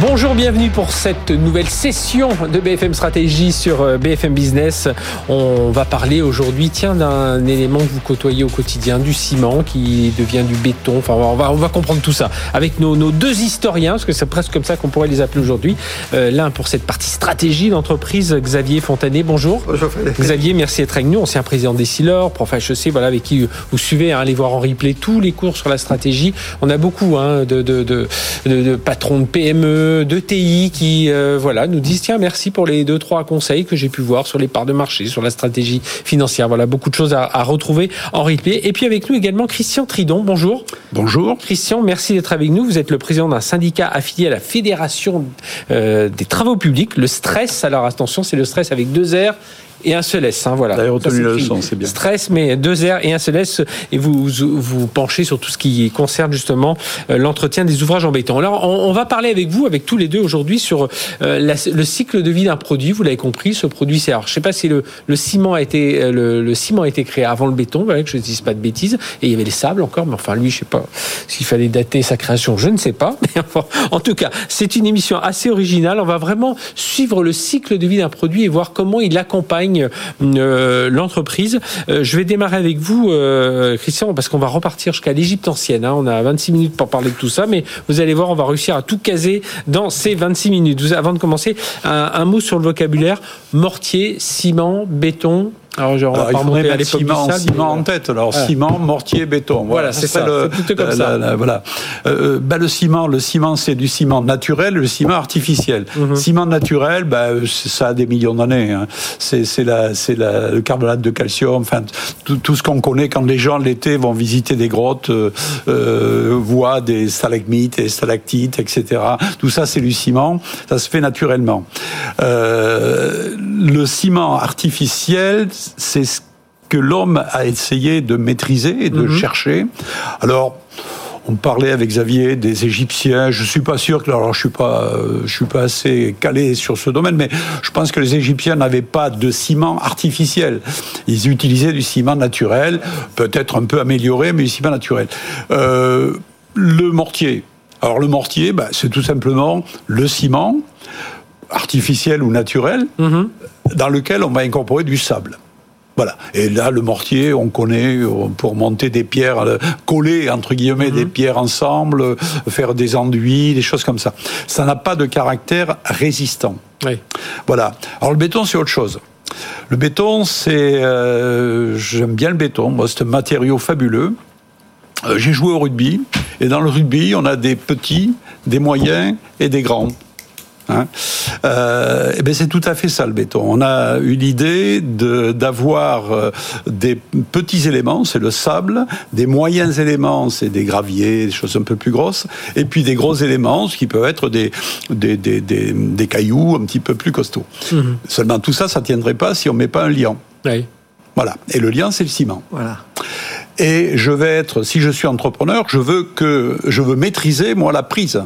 Bonjour, bienvenue pour cette nouvelle session de BFM Stratégie sur euh, BFM Business. On va parler aujourd'hui, tiens, d'un élément que vous côtoyez au quotidien, du ciment qui devient du béton. Enfin, on va, on va comprendre tout ça avec nos, nos deux historiens, parce que c'est presque comme ça qu'on pourrait les appeler aujourd'hui. Euh, L'un pour cette partie stratégie d'entreprise, Xavier Fontanet. Bonjour. Bonjour. Xavier, merci d'être avec nous, ancien président des Silor, prof HEC, voilà, avec qui vous suivez, hein, allez voir en replay tous les cours sur la stratégie. On a beaucoup hein, de, de, de, de patrons de PME de TI qui euh, voilà nous disent tiens merci pour les deux trois conseils que j'ai pu voir sur les parts de marché, sur la stratégie financière. Voilà beaucoup de choses à, à retrouver en replay. Et puis avec nous également Christian Tridon. Bonjour. Bonjour. Christian, merci d'être avec nous. Vous êtes le président d'un syndicat affilié à la Fédération euh, des travaux publics, le stress. Alors attention, c'est le stress avec deux R et un seul S. Hein, voilà. Vous avez retenu la leçon, c'est bien. Stress, mais deux R et un seul S. Et vous vous penchez sur tout ce qui concerne justement euh, l'entretien des ouvrages en béton. Alors, on, on, va parler avec vous, avec tous les deux aujourd'hui, sur euh, la, le cycle de vie d'un produit. Vous l'avez compris, ce produit, c'est. Alors, je sais pas si le, le ciment a été euh, le, le, ciment a été créé avant le béton, voilà, que je ne dise pas de bêtises. Et il y avait les sables encore, mais enfin, lui, je sais pas s'il fallait dater sa création, je ne sais pas. Mais enfin, en tout cas, c'est une émission assez originale. On va vraiment suivre le cycle de vie d'un produit et voir comment il accompagne euh, l'entreprise. Euh, je vais démarrer avec vous, euh, Christian, parce qu'on va repartir jusqu'à l'Égypte ancienne. Hein. On a 26 minutes pour parler de tout ça, mais vous allez voir, on va réussir à tout caser dans ces 26 minutes. Avant de commencer, un mot sur le vocabulaire mortier, ciment, béton, alors, genre, Alors, il faudrait mettre ciment, sable, ciment en tête. Alors, ah. ciment, mortier, béton. Voilà, c'est ça. Le, plutôt comme la, ça. La, voilà. Euh, bah, le ciment, le ciment, c'est du ciment naturel, le ciment artificiel. Mm -hmm. Ciment naturel, bah, ça a des millions d'années. Hein. C'est la, c'est le carbonate de calcium. Enfin, tout, tout ce qu'on connaît quand les gens l'été vont visiter des grottes, euh, euh, voient des stalagmites et stalactites, etc. Tout ça, c'est du ciment. Ça se fait naturellement. Euh, le ciment artificiel, c'est ce que l'homme a essayé de maîtriser et de mmh. chercher. Alors, on parlait avec Xavier des Égyptiens. Je suis pas sûr que alors je suis pas je suis pas assez calé sur ce domaine, mais je pense que les Égyptiens n'avaient pas de ciment artificiel. Ils utilisaient du ciment naturel, peut-être un peu amélioré, mais du ciment naturel. Euh, le mortier. Alors le mortier, bah, c'est tout simplement le ciment artificiel ou naturel mmh. dans lequel on va incorporer du sable. Voilà. Et là, le mortier, on connaît pour monter des pierres, coller entre guillemets mmh. des pierres ensemble, faire des enduits, des choses comme ça. Ça n'a pas de caractère résistant. Oui. Voilà. Alors le béton, c'est autre chose. Le béton, c'est, euh, j'aime bien le béton. Moi, c'est un matériau fabuleux. Euh, J'ai joué au rugby et dans le rugby, on a des petits, des moyens et des grands. Hein euh, et ben c'est tout à fait ça le béton. On a eu l'idée d'avoir euh, des petits éléments, c'est le sable, des moyens éléments, c'est des graviers, des choses un peu plus grosses, et puis des gros éléments, ce qui peuvent être des, des, des, des, des cailloux un petit peu plus costauds. Mmh. Seulement tout ça, ça tiendrait pas si on met pas un liant. Oui. Voilà. Et le lien, c'est le ciment. Voilà. Et je vais être, si je suis entrepreneur, je veux que je veux maîtriser moi la prise.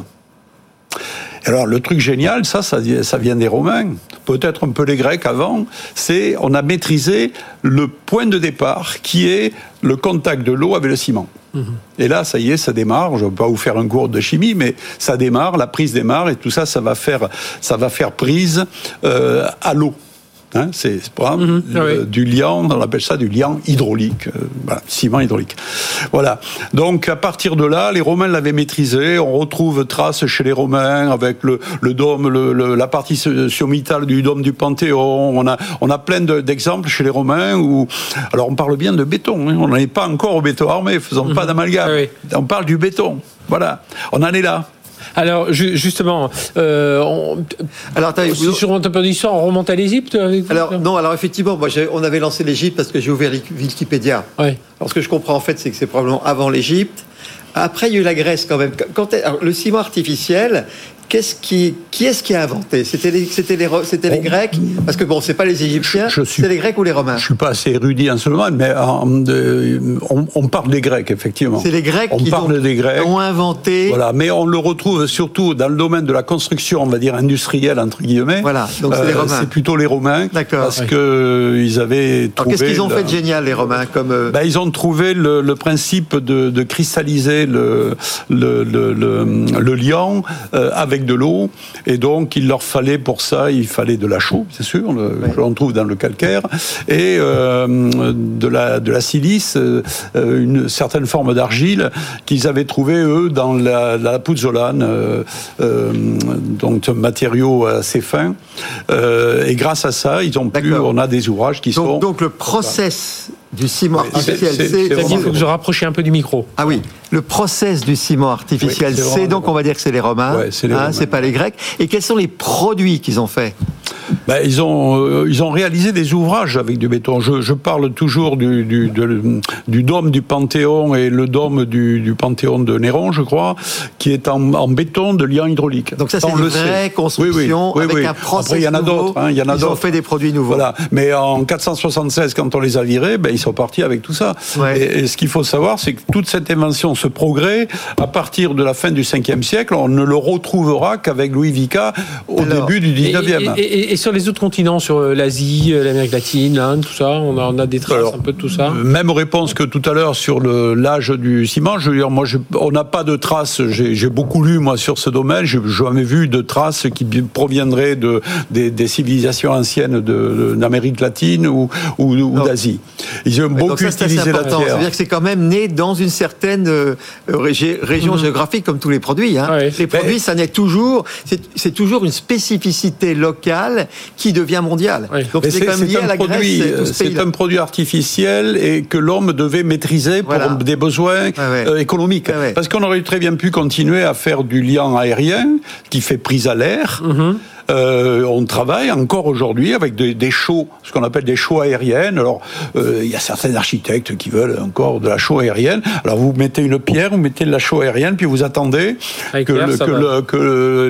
Alors le truc génial, ça, ça, ça vient des Romains, peut-être un peu les Grecs avant, c'est on a maîtrisé le point de départ qui est le contact de l'eau avec le ciment. Mmh. Et là, ça y est, ça démarre. Je ne vais pas vous faire un cours de chimie, mais ça démarre, la prise démarre, et tout ça, ça va faire, ça va faire prise euh, à l'eau. Hein, c'est mmh, oui. du liant, on appelle ça du liant hydraulique, euh, voilà, ciment hydraulique. Voilà. Donc à partir de là, les Romains l'avaient maîtrisé. On retrouve trace chez les Romains avec le, le dôme, le, le, la partie sommitale du dôme du Panthéon. On a, on a plein d'exemples chez les Romains où, alors on parle bien de béton. Hein, on n'en est pas encore au béton armé, faisons mmh. pas d'amalgame. Oui. On parle du béton. Voilà. On en est là. Alors justement, euh, on, alors sur un peu d'histoire, on remonte à l'Égypte Alors non, alors effectivement, moi on avait lancé l'Égypte parce que j'ai ouvert Wikipédia. Ouais. Alors ce que je comprends en fait, c'est que c'est probablement avant l'Égypte. Après, il y a eu la Grèce quand même. Quand alors, le ciment artificiel qu'est-ce qui, qui est-ce qui a inventé? C'était les, c'était les, c'était les. Grecs? Parce que bon, c'est pas les Égyptiens, Je suis- c'est les Grecs ou les Romains? Je suis pas assez érudit en ce moment, mais euh, euh, on, on parle des Grecs, effectivement. C'est les Grecs On qui parle ont, des Grecs. ont inventé. Voilà, mais on le retrouve surtout dans le domaine de la construction, on va dire industrielle entre guillemets. Voilà, donc c'est les Romains. C'est plutôt les Romains, D'accord. parce Oui. que euh, ils avaient Alors trouvé. qu'est-ce qu'ils ont fait de génial les Romains comme euh, Ben, ils ont trouvé le, le principe de, de cristalliser le, le, le, euh, avec de l'eau. Et donc, il leur fallait pour ça, il fallait de la chaux, c'est sûr, le, que l'on trouve dans le calcaire, et euh, de, la, de la silice, euh, une certaine forme d'argile qu'ils avaient trouvé, eux, dans la, la euh, donc un matériau assez fin. Et grâce à ça, ils ont pu, on a des ouvrages qui sont... donc, donc le process du ciment artificiel, c'est- c'est c'est Xavier, il faut que vous rapprochiez un peu du micro. Ah oui, le process du ciment artificiel, Oui, c'est donc on va dire que c'est les Romains, Ouais, c'est les hein, pas les Grecs. Et quels sont les produits qu'ils ont fait Ben, ils, ont, euh, ils ont réalisé des ouvrages avec du béton. Je, je parle toujours du, du, de- du dôme du Panthéon et le dôme du, du Panthéon de Néron, je crois, qui est en, en béton de liant hydraulique. Donc ça, c'est une le sait. vraie construction Oui, oui, oui, avec oui. un process Après, il y en a d'autres. hein, Ils ont fait des produits nouveaux. Voilà. Mais en 476, quand on les a virés, ben, ils sont partis avec tout ça. Ouais. Et, et ce qu'il faut savoir, c'est que toute cette invention, ce progrès, à partir de la fin du 5e siècle, on ne le retrouvera qu'avec Louis Vica au Alors, début du Et, 19e. et- et- et sur les autres continents, sur euh, l'Asie, euh, l'Amérique latine, l'Inde, tout ça, on a, on a des traces Alors, un peu de tout ça. Même réponse que tout à l'heure sur l'âge du ciment. Je veux dire, moi, je- on n'a pas de traces. J'ai beaucoup lu moi sur ce domaine. J'ai jamais vu de traces qui proviendraient de des, des civilisations anciennes d'Amérique latine ou, ou, ou Non. d'Asie. Ils ont beaucoup ça, utilisé la important. Ça pierre. veut dire que c'est quand même né dans une certaine euh, rég- région géographique, comme tous les produits. hein. Ouais. Les produits, ça naît toujours. C'est toujours une spécificité locale qui devient mondiale. Ouais. Donc c'est quand même lié un à la produit, Grèce. ce c'est un produit artificiel et que l'homme devait maîtriser pour Voilà. des besoins Ouais, euh, économiques. Parce qu'on aurait très bien pu continuer à faire du liant aérien qui fait prise à l'air. Mm-hmm. Euh, on travaille encore aujourd'hui avec des, des chaux, ce qu'on appelle des chaux aériennes. Alors, euh, il y a certains architectes qui veulent encore de la chaux aérienne. Alors, vous mettez une pierre, vous mettez de la chaux aérienne, puis vous attendez Avec que,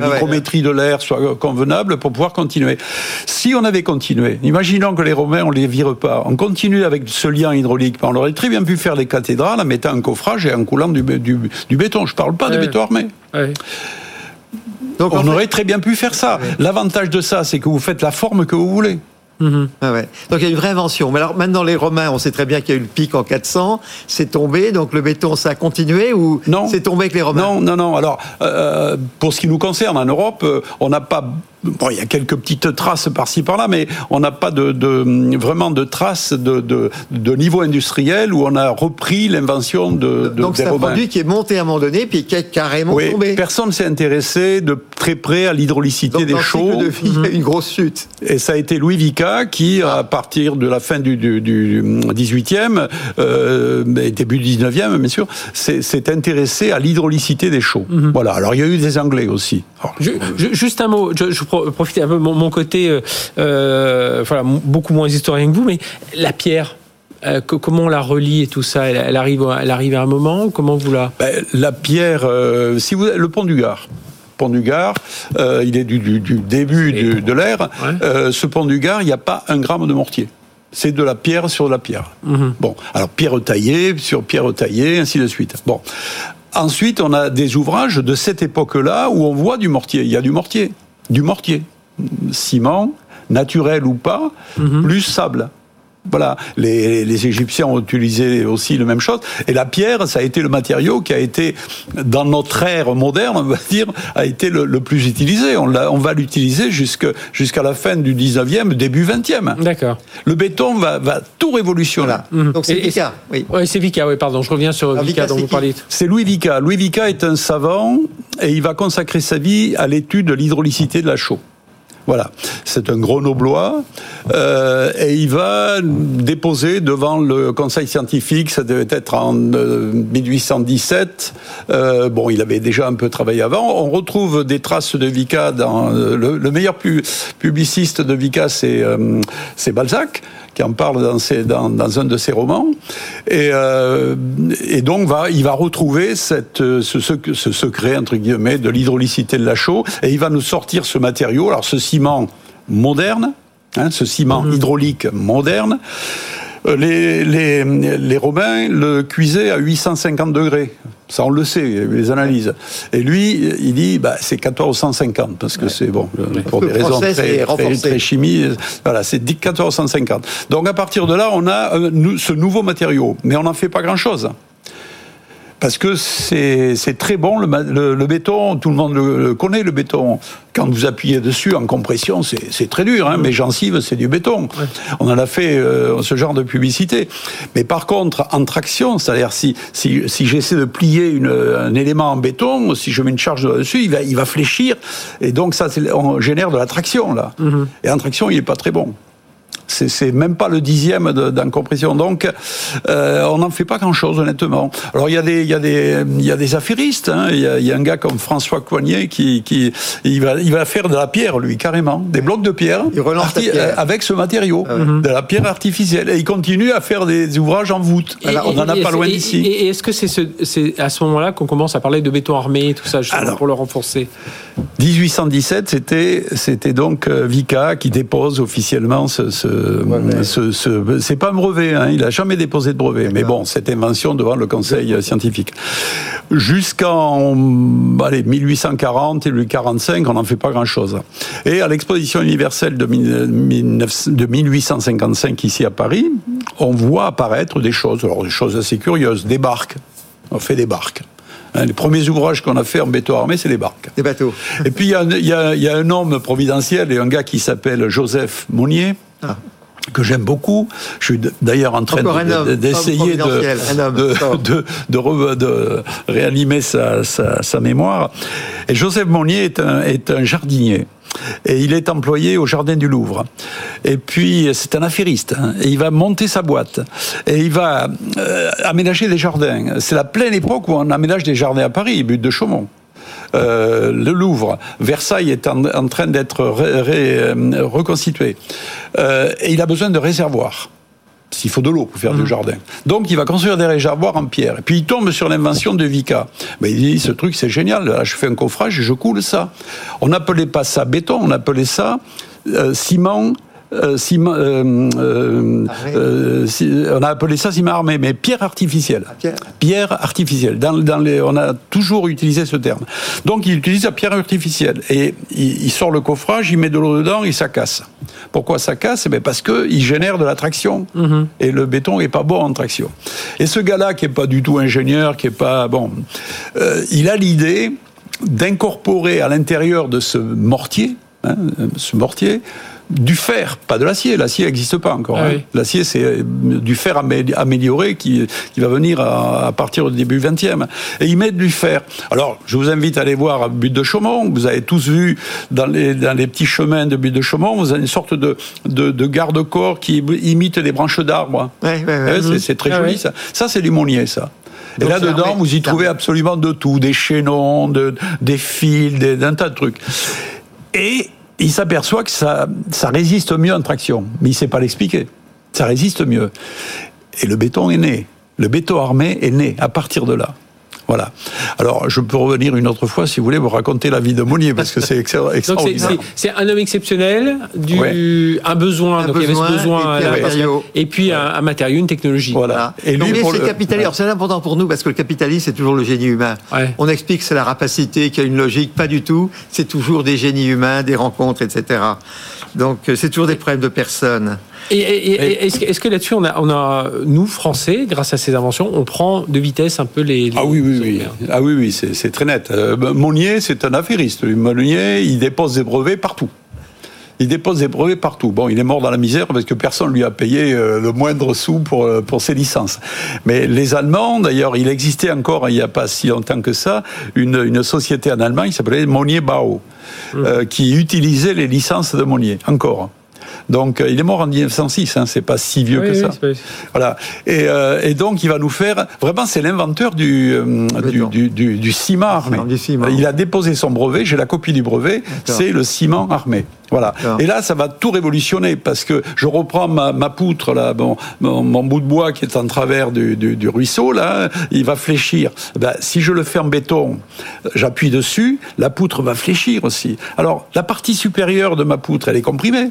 Ah ouais. l'hygrométrie de l'air soit convenable pour pouvoir continuer. Si on avait continué, imaginons que les Romains, on les vire pas, on continue avec ce lien hydraulique, on aurait très bien pu faire les cathédrales en mettant un coffrage et en coulant du, bé- du, du béton. Je parle pas de béton armé. Ouais. Donc, en On fait- aurait très bien pu faire ça. L'avantage de ça, c'est que vous faites la forme que vous voulez. Ah ouais. Donc il y a une vraie invention. Mais alors maintenant les Romains, on sait très bien qu'il y a eu le pic en 400, c'est tombé, donc le béton ça a continué ou Non. c'est tombé avec les Romains? Non, non, non. Alors, euh, pour ce qui nous concerne, en Europe, euh, on n'a pas. Bon, il y a quelques petites traces par-ci par-là, mais on n'a pas de, de- vraiment de traces de, de, de niveau industriel où on a repris l'invention de, de Donc c'est un Romains. produit qui est monté à un moment donné puis qui est carrément Oui, tombé. personne ne s'est intéressé de très près à l'hydraulicité des chaux. de vie, il y a une grosse chute. Et ça a été Louis Vica qui, à partir de la fin du, du, du 18e, euh, début du 19e, bien sûr, s'est s'est intéressé à l'hydraulicité des chaux. Voilà. Alors, il y a eu des Anglais aussi. Alors, Je- je- juste un mot, je, je pro- profite un peu de mon, mon côté, euh, euh, voilà, beaucoup moins historien que vous, mais la pierre, euh, co- comment on la relie et tout ça? Elle, elle arrive, elle arrive à un moment Comment vous la? Ben, la pierre, euh, si vous, le pont du Gard. Pont du Gard, il est du, du- du début du- de l'ère. Ouais. Ce pont du Gard, il n'y a pas un gramme de mortier. C'est de la pierre sur de la pierre. Mhm. Bon, alors pierre taillée sur pierre taillée, ainsi de suite. Bon. Ensuite, on a des ouvrages de cette époque-là où on voit du mortier. Il y a du mortier. Du mortier. Ciment, naturel ou pas, plus sable. Voilà, les, les Égyptiens ont utilisé aussi la même chose. Et la pierre, ça a été le matériau qui a été, dans notre ère moderne, on va dire, a été le, le plus utilisé. On, va l'utiliser jusqu'à la fin du 19e, début 20e. D'accord. Le béton va, va tout révolutionner. Voilà. Donc c'est Vica, oui. Oui, c'est Vika, oui, pardon, je reviens sur Alors, Vika Vica, dont vous parliez. C'est Louis Vica. Louis Vica est un savant et il va consacrer sa vie à l'étude de l'hydraulicité de la chaux. Voilà, c'est un grenoblois euh, et il va déposer devant le conseil scientifique, ça devait être en euh, 1817. Euh, bon, il avait déjà un peu travaillé avant. On retrouve des traces de Vica dans euh, le, le meilleur pu- publiciste de Vica, euh, c'est Balzac, qui en parle dans, ses, dans, dans un de ses romans. Et, euh, et donc, va, il va retrouver cette, ce, ce, ce secret, entre guillemets, de l'hydraulicité de la chaux, et il va nous sortir ce matériau, alors ce ciment moderne, hein, ce ciment Mhm. hydraulique moderne, les, les, les Romains le cuisaient à 850 degrés. Ça, on le sait, les analyses. Et lui, il dit, bah, c'est 1450, parce que c'est bon, pour Le des raisons très, très, très chimie. Voilà, c'est dit 1450. Donc, à partir de là, on a euh, ce nouveau matériau. Mais on n'en fait pas grand-chose. Parce que c'est très bon, le, le, le béton, tout le monde le, le connaît, le béton. Quand vous appuyez dessus en compression, c'est très dur, hein, mais gencive, c'est du béton. On en a fait euh, ce genre de publicité. Mais par contre, en traction, c'est-à-dire si, si, si j'essaie de plier une, un élément en béton, si je mets une charge dessus, il va, il va fléchir. Et donc, ça, on génère de la traction, là. Et en traction, il n'est pas très bon. C'est- même pas le dixième de- d'en compression. Donc, euh, on n'en fait pas grand-chose, honnêtement. Alors, il y a des, il y a des, il y a des affairistes. hein. Il y, a, il y a un gars comme François Coignet qui, qui il, va, il va faire de la pierre, lui, carrément. Des blocs de pierre, Il relance la pierre. Ah avec ce matériau, Mhm. de la pierre artificielle. Et il continue à faire des ouvrages en voûte. Et- on n'en a pas loin d'ici. Et, et est-ce que c'est ce, c'est à ce moment-là qu'on commence à parler de béton armé et tout ça, Alors. pour le renforcer? 1817, c'était c'était donc euh, Vica qui dépose officiellement ce ce, Brevet. ce, ce- c'est pas un brevet, hein, il a jamais déposé de brevet, mais bon, cette invention devant le Conseil euh, scientifique. Jusqu'en allez 1840 et 1845, on n'en fait pas grand chose. Et à l'exposition universelle de, mille- 19 de 1855 ici à Paris, on voit apparaître des choses, alors des choses assez curieuses, des barques. On fait des barques. Hein, les premiers ouvrages qu'on a fait en béton armé, c'est les barques. Des bateaux. Et puis il y, y a un homme providentiel et un gars qui s'appelle Joseph Monnier. Que j'aime beaucoup. Je suis d'ailleurs en train d'essayer de, de, de, réanimer sa, sa, sa mémoire. Et Joseph Monnier est un, est un jardinier. Et il est employé au Jardin du Louvre. Et puis, c'est un affairiste. hein. Et il va monter sa boîte. Et il va euh, aménager des jardins. C'est la pleine époque où on aménage des jardins à Paris, but de Chaumont. Euh, le Louvre, Versailles est en, en train d'être euh, reconstitué. Euh, et il a besoin de réservoirs. S'il faut de l'eau pour faire du jardin. Donc, il va construire des réservoirs en pierre. Et puis, il tombe sur l'invention de Vica. Ben, il dit, ce truc, c'est génial. Là, je fais un coffrage et je coule ça. On n'appelait pas ça béton, on appelait ça euh, ciment. Euh, euh, euh, euh, si- on a appelé ça ciment armé, mais pierre artificielle. pierre. Pierre artificielle. Dans, dans les, on a toujours utilisé ce terme. Donc il utilise la pierre artificielle et il, il sort le coffrage, il met de l'eau dedans et ça casse. Pourquoi ça casse? Eh bien Parce qu'il génère de la traction et le béton est pas bon en traction. Et ce gars-là qui est pas du tout ingénieur, qui est pas bon, euh, il a l'idée d'incorporer à l'intérieur de ce mortier, hein, ce mortier, du fer, pas de l'acier. L'acier n'existe pas encore. Ah hein. oui. L'acier, c'est euh, du fer amé- amélioré qui, qui va venir à, à partir du début 20e. Et ils mettent du fer. Alors, je vous invite à aller voir à Butte de Chaumont. Vous avez tous vu dans les, dans les petits chemins de Butte de Chaumont, vous avez une sorte de, de, de garde-corps qui imite les branches d'arbres. Ouais, ouais, ouais. Ouais, c'est- C'est très Ah joli ouais. ça. Ça, c'est du monnier, ça. Et Donc, là-dedans, vous y trouvez absolument de tout, des chaînons, de, des fils, des, d'un tas de trucs. Et il s'aperçoit que ça, résiste mieux en traction, mais il ne sait pas l'expliquer. Ça résiste mieux. Et le béton est né. Le béton armé est né à partir de là. Voilà. Alors, je peux revenir une autre fois, si vous voulez, vous raconter la vie de Monnier, parce que c'est extra- Donc c'est- extraordinaire. c'est un homme exceptionnel, du, Ouais. un besoin, Un donc il y avait besoin, ce besoin, et puis un matériau. et puis un, un matériau, une technologie. Voilà. Et lui, pour le- capitaliste. Alors, C'est important pour nous parce que le capitalisme, c'est toujours le génie humain. Ouais. On explique que c'est la rapacité, qu'il y a une logique, pas du tout. C'est toujours des génies humains, des rencontres, etc. Donc, euh, c'est toujours des problèmes de personnes. Et, et- et- est-ce que, là-dessus, on a, on a, nous, Français, grâce à ces inventions, on prend de vitesse un peu les. les- Ah oui, oui, oui. Ah oui, oui, c'est très net. Euh, Monnier, c'est un affairiste. Monnier, il dépose des brevets partout. Il dépose des brevets partout. Bon, il est mort dans la misère parce que personne lui a payé euh, le moindre sou pour, euh, pour ses licences. Mais les Allemands, d'ailleurs, il existait encore, il n'y a pas si longtemps que ça, une, une société en Allemagne qui s'appelait Monnier Bau, euh, qui utilisait les licences de Monnier, encore. Donc, euh, il est mort en 1906. Hein, c'est pas si vieux Oui, que oui, ça. pas- Voilà. Et, euh, et donc, il va nous faire. Vraiment, c'est l'inventeur du, euh, du, Béton. du, du- du ciment armé. du ciment. Il a déposé son brevet. J'ai la copie du brevet. C'est le ciment armé. Voilà. Et là, ça va tout révolutionner parce que je reprends ma, ma poutre là, bon, mon, mon bout de bois qui est en travers du, du, du ruisseau là, il va fléchir. Ben, si je le fais en béton, j'appuie dessus, la poutre va fléchir aussi. Alors, la partie supérieure de ma poutre, elle est comprimée.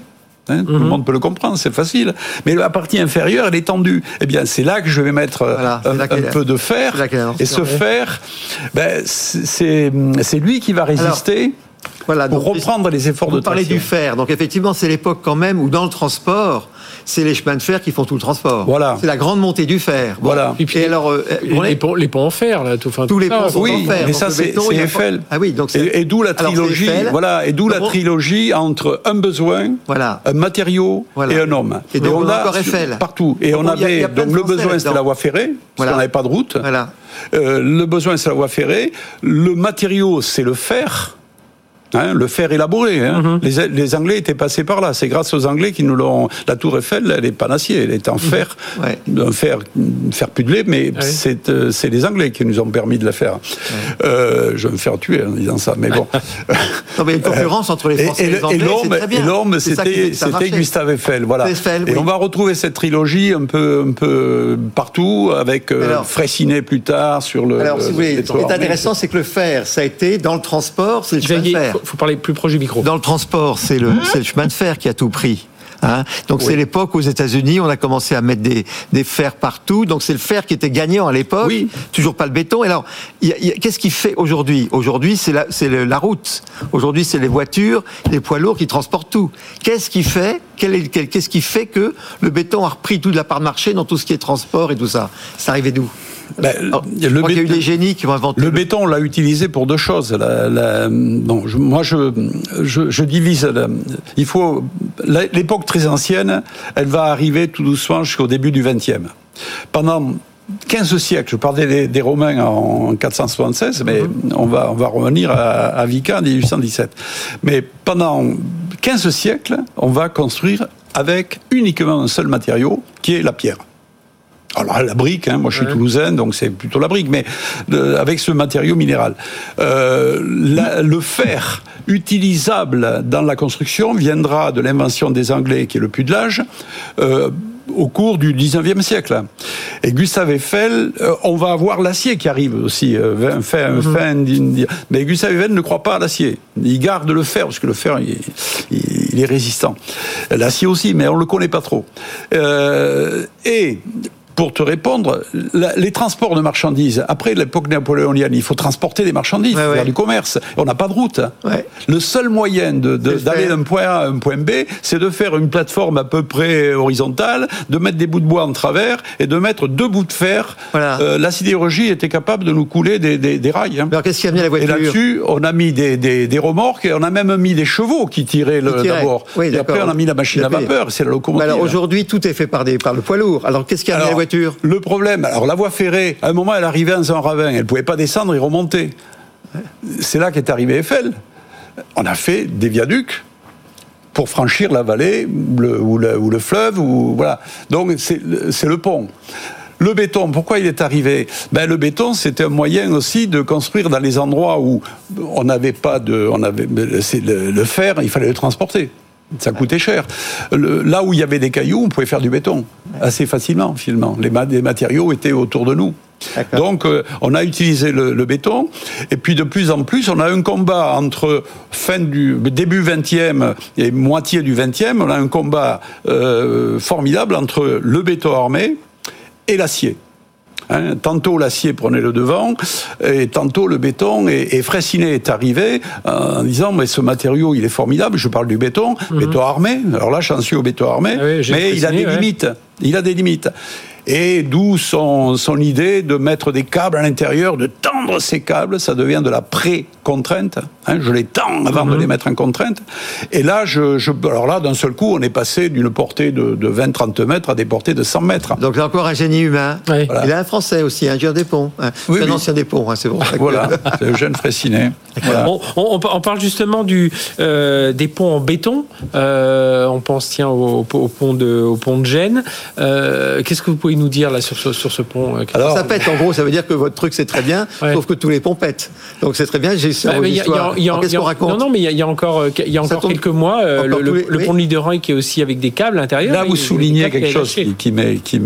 Hein, Tout le monde peut le comprendre, c'est facile. Mais la partie inférieure, elle est tendue. Eh bien, c'est là que je vais mettre euh, Voilà, un, peu de fer. Et ce fer, ben, c'est c'est lui qui va résister Voilà, pour donc, reprendre les efforts Vous de parlez traction. du fer. Donc effectivement, c'est l'époque quand même où dans le transport, c'est les chemins de fer qui font tout le transport. Voilà. C'est la grande montée du fer. Bon. Voilà. Et puis, alors, euh, Les, on est- les ponts, les ponts en fer, là, tout, enfin, tous tout les ça, ponts sont Oui, en fer. mais Donc, ça le c'est Eiffel. Ah oui, donc c'est- et, et d'où la Alors, c'est trilogie, Eiffel. voilà, et d'où la trilogie entre un besoin, Voilà. un matériau Voilà. et un homme. Et donc, on a a encore Eiffel. partout. Et Donc, on il y a- il y avait a donc le besoin c'était la voie ferrée, parce qu'on n'avait pas de route. Voilà. Euh, le besoin c'est la voie ferrée. Le matériau c'est le fer. Hein, le fer élaboré. Hein. Mhm. les, les Anglais étaient passés par là. C'est grâce aux Anglais qui nous l'ont. La Tour Eiffel, elle est pas en acier, elle est en fer, Mhm. Ouais. un fer, fer pudelé, mais Ouais. c'est euh, c'est les Anglais qui nous ont permis de la faire. Euh, je vais me faire tuer en disant ça, mais bon. Non, mais il y a une concurrence entre les Et, Français et, et le- les et Anglais, c'est l'homme, très bien. et l'homme, c'était. Gustave Eiffel, voilà. Eiffel, et on va retrouver cette trilogie un peu, un peu partout, avec euh, Alors- Fraissinet plus tard sur le. Alors, si vous voulez, ce qui est intéressant, c'est que le fer, ça a été dans le transport, c'est le fer. Faut, faut parler plus proche du micro. Dans le transport, c'est le, chemin de fer qui a tout pris. Hein donc c'est l'époque aux États-Unis, on a commencé à mettre des, des fers partout. Donc c'est le fer qui était gagnant à l'époque. Oui. Toujours pas le béton. Et alors, qu'est-ce qui fait aujourd'hui? Aujourd'hui, c'est la, la route. Aujourd'hui, c'est les voitures, les poids lourds qui transportent tout. Qu'est-ce qui fait Qu'est-ce qui fait que le béton a repris toute la part de marché dans tout ce qui est transport et tout ça? C'est arrivé d'où? Ben, Alors, le Je crois qu'il y a eu béton- des génies qui ont inventé. Le béton, on l'a utilisé pour deux choses. La- la- bon, je- moi, je, je, je divise. la- il faut l'époque très ancienne, elle va arriver tout doucement jusqu'au début du XXe. Pendant 15 siècles, je parlais des, des Romains en 476, mais on va on va revenir à, à Vica en 1817. Mais pendant 15 siècles, on va construire avec uniquement un seul matériau, qui est la pierre. Alors la brique, hein, moi je suis Ouais. toulousain, donc c'est plutôt la brique, mais avec ce matériau minéral. Euh, la- le fer utilisable dans la construction viendra de l'invention des Anglais, qui est le pudelage, euh, au cours du 19e siècle. Et Gustave Eiffel, euh, on va avoir l'acier qui arrive aussi, euh, fin, fin, fin d'in- mais Gustave Eiffel ne croit pas à l'acier. Il garde le fer, parce que le fer, il, il- il est résistant. L'acier aussi, mais on le connaît pas trop. Euh, et pour te répondre, la- les transports de marchandises, après l'époque napoléonienne, il faut transporter des marchandises, Ouais, faire ouais. du commerce. On n'a pas de route. Ouais. Le seul moyen d'aller d'un point A à un point B, c'est de faire une plateforme à peu près horizontale, de mettre des bouts de bois en travers et de mettre deux bouts de fer. Voilà. Euh, la sidérurgie était capable de nous couler des, des- des rails. hein. Alors qu'est-ce qui a amené la Et voiture là-dessus, on a mis des, remorques et on a même mis des chevaux qui tiraient d'abord. Oui, et après, on a mis la machine à Et vapeur, c'est la locomotive. alors aujourd'hui, tout est fait par, le poids lourd. Alors qu'est-ce qui a amené la Alors, Le problème, alors la voie ferrée, à un moment, elle arrivait dans un ravin, elle pouvait pas descendre et remonter. C'est là qu'est arrivé Eiffel. On a fait des viaducs pour franchir la vallée ou le, fleuve, voilà. Donc c'est le- pont. Le béton, pourquoi il est arrivé? Ben, Le béton, c'était un moyen aussi de construire dans les endroits où on n'avait pas de... On avait, le, le fer, il fallait le transporter. Ça coûtait cher. Le- là où il y avait des cailloux, on pouvait faire du béton assez facilement, finalement. Les, ma- les matériaux étaient autour de nous. Donc, euh, on a utilisé le, le béton, et puis de plus en plus, on a un combat entre fin du début 20e et moitié du 20e. On a un combat euh, formidable entre le béton armé et l'acier. Hein, tantôt l'acier prenait le devant, et tantôt le béton. Et, et Fraissinet est arrivé euh, en disant mais ce matériau il est formidable. Je parle du béton, béton armé. Alors là, j'en suis au béton armé, Ah oui, mais il a des ouais. limites. Il a des limites. Et d'où son, son idée de mettre des câbles à l'intérieur, de tendre ces câbles, ça devient de la pré-contrainte. Hein, je les tends avant de Mhm. les mettre en contrainte. Et là, je, je, alors là, d'un seul coup, on est passé d'une portée de, de 20-30 mètres à des portées de 100 mètres. Donc là encore un génie humain. Ouais. Voilà. Il est un Français aussi, un hein. Oui, C'est un oui. ancien Despont, hein, c'est bon. Voilà, c'est Eugène Fraissinet. Voilà. On, on- on parle justement du, euh, des ponts en béton. Euh, on pense tiens au, au pont de, au pont de Gênes. Euh, Qu'est-ce que vous pouvez nous dire là sur ce, sur ce pont Alors, ça pète, en gros, ça veut dire que votre truc c'est très bien, Ouais. sauf que tous les ponts pètent. Donc c'est très bien, j'ai Bah, Qu'est-ce qu'on raconte Non, non, mais il y a, il y a encore, euh, il y a encore tombe- quelques mois, euh, encore le, pont de Lideran qui est aussi avec des câbles à l'intérieur. Là, vous soulignez quelque chose qui, qui, qui,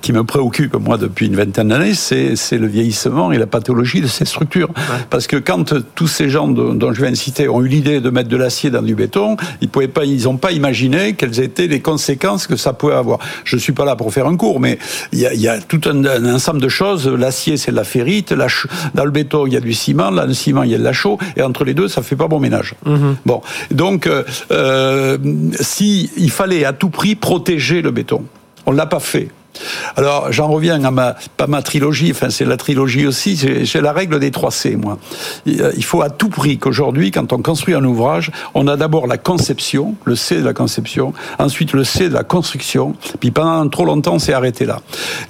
qui me préoccupe, moi, depuis une vingtaine d'années, c'est c'est le vieillissement et la pathologie de ces structures. Parce que quand euh, tous ces gens dont, je viens de citer ont eu l'idée de mettre de l'acier dans du béton, ils pouvaient pas, ils n'ont pas imaginé quelles étaient les conséquences que ça pouvait avoir. Je suis pas là pour faire un cours, mais il y a, y a tout un, un ensemble de choses. L'acier, c'est de la ferrite. La dans le béton, il y a du ciment. Dans le ciment, il y a de la chaux. Et entre les deux, ça fait pas bon ménage. Bon, donc, euh, euh, si il fallait à tout prix protéger le béton, on l'a pas fait. Alors, j'en reviens à ma, pas ma trilogie, enfin, c'est la trilogie aussi, j'ai j'ai la règle des 3 C, moi. Il euh, il faut à tout prix qu'aujourd'hui, quand on construit un ouvrage, on a d'abord la conception, le C de la conception, ensuite le C de la construction, puis pendant trop longtemps, on s'est arrêté là.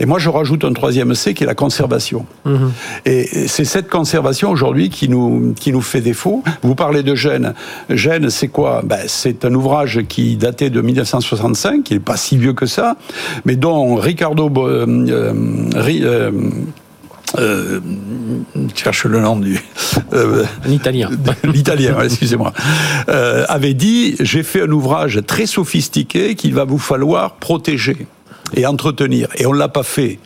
Et moi, je rajoute un troisième C qui est la conservation. Et et c'est cette conservation aujourd'hui qui nous, qui nous fait défaut. Vous parlez de Gênes. Gênes, c'est quoi? Ben, C'est un ouvrage qui datait de 1965, qui n'est pas si vieux que ça, mais dont Ricardo... Euh, euh, Ri- euh, euh, je cherche le nom du... euh, Un italien. l'italien, ouais, excusez-moi, euh, avait dit j'ai fait un ouvrage très sophistiqué qu'il va vous falloir protéger et entretenir. Et on l'a pas fait.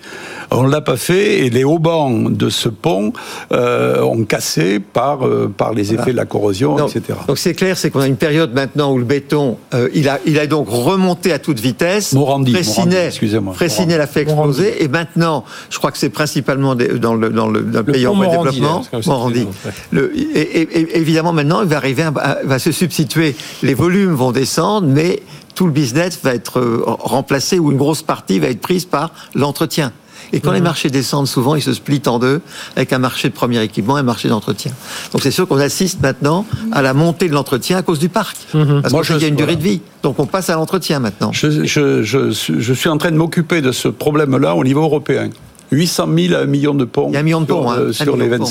On l'a pas fait et les haubans de ce pont euh, ont cassé par euh, par les effets de la corrosion, Donc, etc. donc c'est clair, c'est qu'on a une période maintenant où le béton, euh, il a, il a donc remonté à toute vitesse. Morandi, Fraissinet, excusez-moi. L'a fait exploser. Et maintenant, je crois que c'est principalement des- dans le, dans le, dans le Le pays en voie de développement. là, ça Morandi. Le- et, et- et- évidemment, maintenant, il va arriver, à- à- va se substituer. Les volumes vont descendre, mais tout le business va être remplacé ou une grosse partie va être prise par l'entretien. Et quand les marchés descendent, souvent, ils se splitent en deux, avec un marché de premier équipement et un marché d'entretien. Donc c'est sûr qu'on assiste maintenant à la montée de l'entretien à cause du parc. Parce Moi, qu'il y a une durée voilà. de vie. Donc on passe à l'entretien maintenant. Je, je, je, suis- je suis en train de m'occuper de ce problème-là au niveau européen. 800 000 à un million de ponts Il y a un million de sur, ponts, hein, euh, sur les de ponts.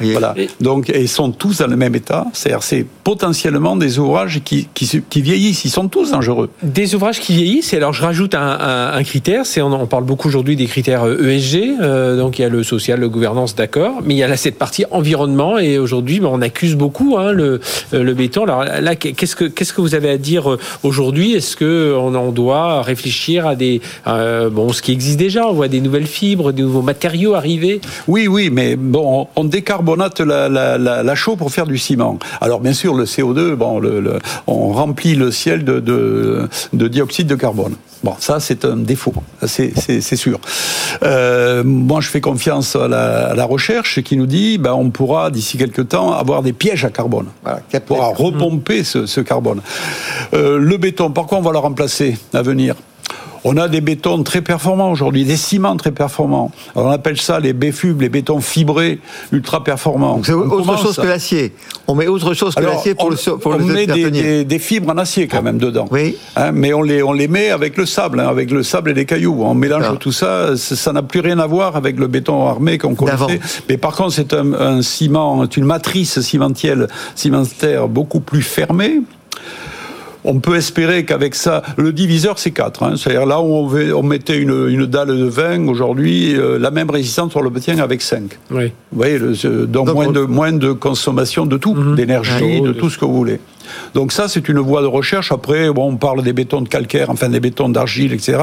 27. Et- Voilà. Et- Donc, ils sont tous dans le même état. C'est-à-dire, c'est potentiellement des ouvrages qui, qui, se- qui vieillissent. Ils sont tous dangereux. Des ouvrages qui vieillissent, et alors je rajoute un, un- un critère, c'est on, en parle beaucoup aujourd'hui des critères euh, ESG, euh, donc il y a le social, le gouvernance, d'accord, mais il y a là cette partie environnement, et aujourd'hui ben, on accuse beaucoup hein, le, euh, le béton. Alors là, qu'est-ce que qu'est-ce que vous avez à dire aujourd'hui? Est-ce que on, on doit réfléchir à des euh, bon ce qui existe déjà? On voit des nouvelles fibres, des nouveaux matériaux arriver. Oui, oui, mais bon, on décarbonate la, la, la, la chaux pour faire du ciment. Alors, bien sûr, le CO2, bon, le, le- on remplit le ciel de, de, de dioxyde de carbone. Bon, ça, c'est un défaut, c'est sûr. Euh, moi, je fais confiance à la, à la recherche qui nous dit, ben, on pourra d'ici quelques temps avoir des pièges à carbone. Voilà, On pourra repomper ce, ce carbone. Euh, le béton, par quoi on va le remplacer à venir? On a des bétons très performants aujourd'hui, des ciments très performants. Alors on appelle ça les béfubes, les bétons fibrés, ultra performants. C'est autre commence chose que l'acier. On met autre chose que l'acier pour on, le pour on le met des, des- des fibres en acier quand même dedans. Oui. Hein, mais on les, on les met avec le sable, hein, avec le sable et les cailloux. On mélange D'accord. tout ça. Ça n'a plus rien à voir avec le béton armé qu'on connaissait. Mais par contre, c'est un, un ciment, une matrice cimentielle, cimentaire beaucoup plus fermée. On peut espérer qu'avec ça, le diviseur c'est 4. Hein. C'est-à-dire là où on, veut- on mettait une, une dalle de 20, aujourd'hui, euh, la même résistance on l'obtient avec 5. Oui. Vous voyez, le, donc, Donc, moins, on- de, moins de consommation de tout, d'énergie, Ouais. de tout ce que vous voulez. Donc ça, c'est une voie de recherche. Après, bon, on parle des bétons de calcaire, enfin des bétons d'argile, etc.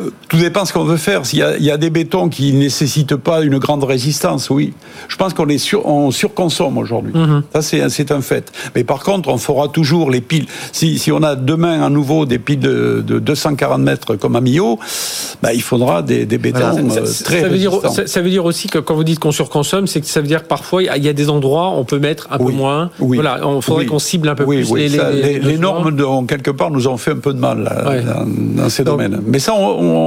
Euh, Tout dépend ce qu'on veut faire. S'il y a, il y a des bétons qui nécessitent pas une grande résistance, oui. Je pense qu'on est sur, on surconsomme aujourd'hui. Ça, c'est, c'est un fait. Mais par contre, on fera toujours les piles. Si, si on a demain à nouveau des piles de, de 240 mètres comme à Millau, bah, il faudra des, des bétons Ça, euh, ça- très ça veut dire, ça, veut dire aussi que quand vous dites qu'on surconsomme, c'est que ça veut dire que parfois il y a- il y a des endroits où on peut mettre un Oui. peu moins. Oui. Voilà, on faudrait Oui. qu'on cible un peu oui, plus oui, les, ça, les- les- les les normes, de- quelque part, nous ont fait un peu de mal là, Ouais. dans, dans ces Donc- domaines. Mais ça, on,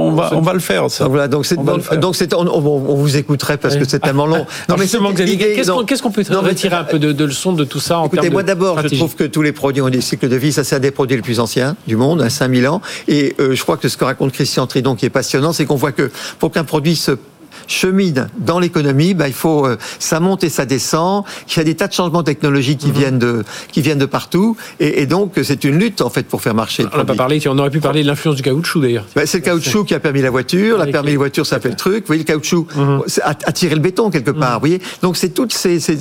on va, on va le faire. Ça. Donc voilà, donc c'est On donc, donc on, on- on vous écouterait parce que c'est tellement long. Non, mais qu'est-ce qu'on peut Non, retirer un peu de, de leçon de tout ça en Écoutez, moi d'abord, je trouve que tous les produits ont des cycles de vie. Ça, c'est un des produits les plus anciens du monde, à 5000 ans. Et euh, je crois que ce que raconte Christian Tridon, qui est passionnant, c'est qu'on voit que pour qu'un produit se chemine dans l'économie, bah, il faut euh, ça monte et ça descend. Il y a des tas de changements technologiques Mhm. qui viennent de qui viennent de partout, et, et donc c'est une lutte en fait pour faire marcher. On n'a pas parlé, on aurait pu parler de l'influence du caoutchouc d'ailleurs. Bah, c'est le caoutchouc qui a permis la voiture, la permis les- la voiture, ça fait le truc. Vous voyez, le caoutchouc Mhm. c'est a, a tiré le béton quelque part. Vous voyez, donc c'est toutes ces, ces-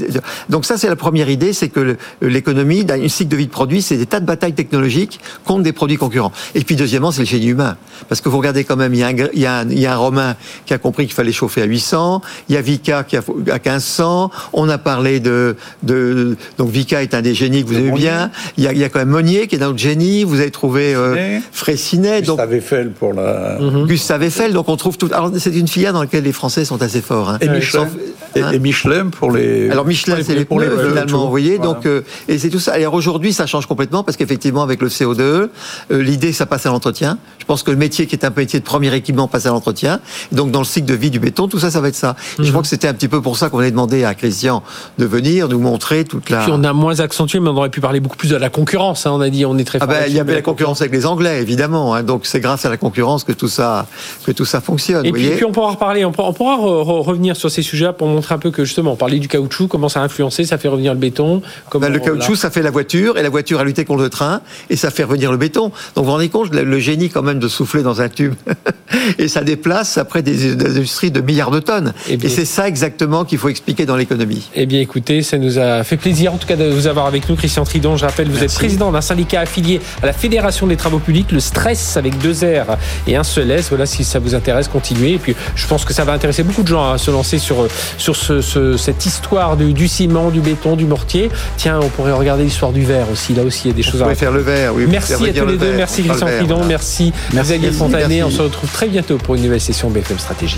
donc ça c'est la première idée, c'est que l'économie, dans une cycle de vie de produit, c'est des tas de batailles technologiques contre des produits concurrents. Et puis deuxièmement, c'est le génie humain, parce que vous regardez quand même, il y a un, gr- il y a un, il y a un Romain qui a compris qu'il fallait chauffer à 800, il y a Vika qui a à 1500. On a parlé de, de donc Vika est un des génies que vous aimez bien. Il y a, il y a quand même Monnier qui est un autre génie. Vous avez trouvé euh, Fraissinet. Donc Gustave Eiffel pour la. Mhm. Gustave Eiffel, donc on trouve tout. Alors c'est une filière dans laquelle les Français sont assez forts. hein. Et Michelin. Sauf- hein. et Michelin pour les. Alors Michelin, c'est les pour pneus pneus, finalement, vous voyez. Voilà. Donc euh, et c'est tout ça. Alors aujourd'hui, ça change complètement parce qu'effectivement, avec le CO2, euh, l'idée, ça passe à l'entretien. Je pense que le métier qui est un métier de premier équipement passe à l'entretien. Donc dans le cycle de vie du béton, tout ça, ça va être ça. Et Mhm. Je crois que c'était un petit peu pour ça qu'on avait demandé à Christian de venir nous montrer toute la. Puis on a moins accentué, mais on aurait pu parler beaucoup plus de la concurrence. hein. On a dit, on est très Ah ben, il y avait la concurrence avec les Anglais, évidemment. hein. donc c'est grâce à la concurrence que tout ça, que tout ça fonctionne. Et vous puis, voyez puis on pourra reparler, on pourra, on pourra re- re- revenir sur ces sujets pour montrer un peu que justement, on parlait du caoutchouc, comment ça a influencé, ça fait revenir le béton. Comment Ben, le caoutchouc, ça fait la voiture, et la voiture a lutté contre le train, et ça fait revenir le béton. Donc vous vous rendez compte, le, le génie quand même de souffler dans un tube, et ça déplace après des, des industries de milliards de tonnes. Eh Et, c'est ça exactement qu'il faut expliquer dans l'économie. Eh bien, écoutez, ça nous a fait plaisir, en tout cas, de vous avoir avec nous, Christian Tridon. Je rappelle, vous êtes président d'un syndicat affilié à la Fédération des travaux publics, le Stress, avec deux R et un seul S. Voilà, si ça vous intéresse, continuez. Et puis, je pense que ça va intéresser beaucoup de gens à se lancer sur, sur ce, ce- cette histoire du, du ciment, du béton, du mortier. Tiens, on pourrait regarder l'histoire du verre aussi. Là aussi, il y a des choses à faire le verre, oui. Merci à tous les le deux. verre, Merci Christian Tridon. voilà. Merci, Merci, Xavier. On se retrouve très bientôt pour une nouvelle session BFM Stratégie.